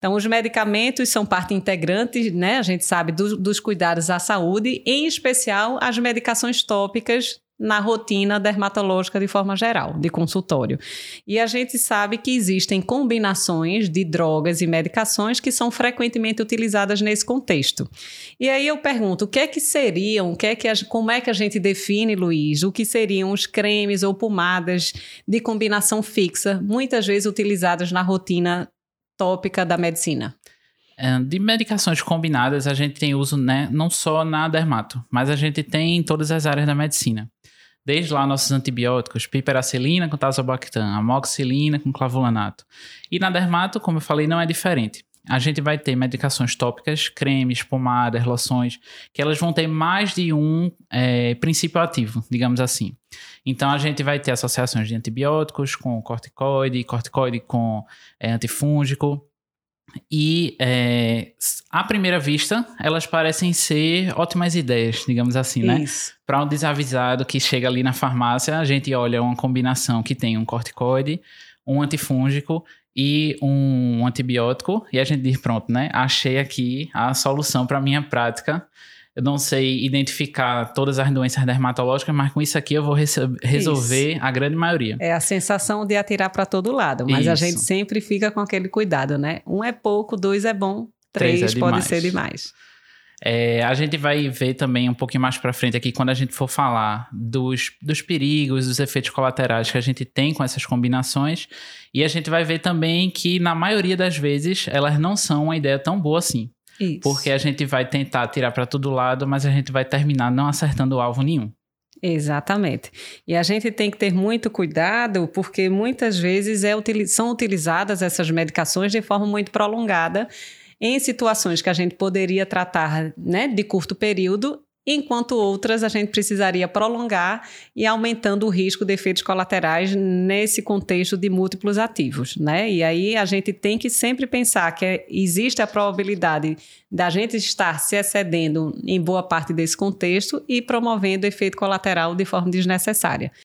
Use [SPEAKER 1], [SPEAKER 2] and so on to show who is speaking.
[SPEAKER 1] Então, os medicamentos são parte integrante, né? A gente sabe do, dos cuidados à saúde, em especial as medicações tópicas na rotina dermatológica de forma geral, de consultório. E a gente sabe que existem combinações de drogas e medicações que são frequentemente utilizadas nesse contexto. E aí eu pergunto, o que é que seriam, o que é que a, como é que a gente define, Luiz, o que seriam os cremes ou pomadas de combinação fixa, muitas vezes utilizadas na rotina tópica da medicina?
[SPEAKER 2] É, de medicações combinadas, a gente tem uso né, não só na dermato, mas a gente tem em todas as áreas da medicina. Desde lá nossos antibióticos, piperacilina com tazobactam, amoxicilina com clavulanato. E na dermato, como eu falei, não é diferente. A gente vai ter medicações tópicas, cremes, pomadas, loções, que elas vão ter mais de um é, princípio ativo, digamos assim. Então a gente vai ter associações de antibióticos com corticoide, corticoide com é, antifúngico. E é, à primeira vista, elas parecem ser ótimas ideias, digamos assim, né? Para um desavisado que chega ali na farmácia, a gente olha uma combinação que tem um corticoide, um antifúngico e um antibiótico, e a gente diz: pronto, né? Achei aqui a solução para minha prática eu não sei identificar todas as doenças dermatológicas, mas com isso aqui eu vou resolver isso. a grande maioria.
[SPEAKER 1] É a sensação de atirar para todo lado, mas isso. a gente sempre fica com aquele cuidado, né? Um é pouco, dois é bom, três, três é pode ser demais.
[SPEAKER 2] É, a gente vai ver também um pouquinho mais para frente aqui, quando a gente for falar dos, dos perigos, dos efeitos colaterais que a gente tem com essas combinações. E a gente vai ver também que, na maioria das vezes, elas não são uma ideia tão boa assim. Isso. Porque a gente vai tentar tirar para todo lado, mas a gente vai terminar não acertando o alvo nenhum.
[SPEAKER 1] Exatamente. E a gente tem que ter muito cuidado, porque muitas vezes é, são utilizadas essas medicações de forma muito prolongada em situações que a gente poderia tratar né, de curto período enquanto outras a gente precisaria prolongar e aumentando o risco de efeitos colaterais nesse contexto de múltiplos ativos, né? E aí a gente tem que sempre pensar que existe a probabilidade da gente estar se excedendo em boa parte desse contexto e promovendo efeito colateral de forma desnecessária.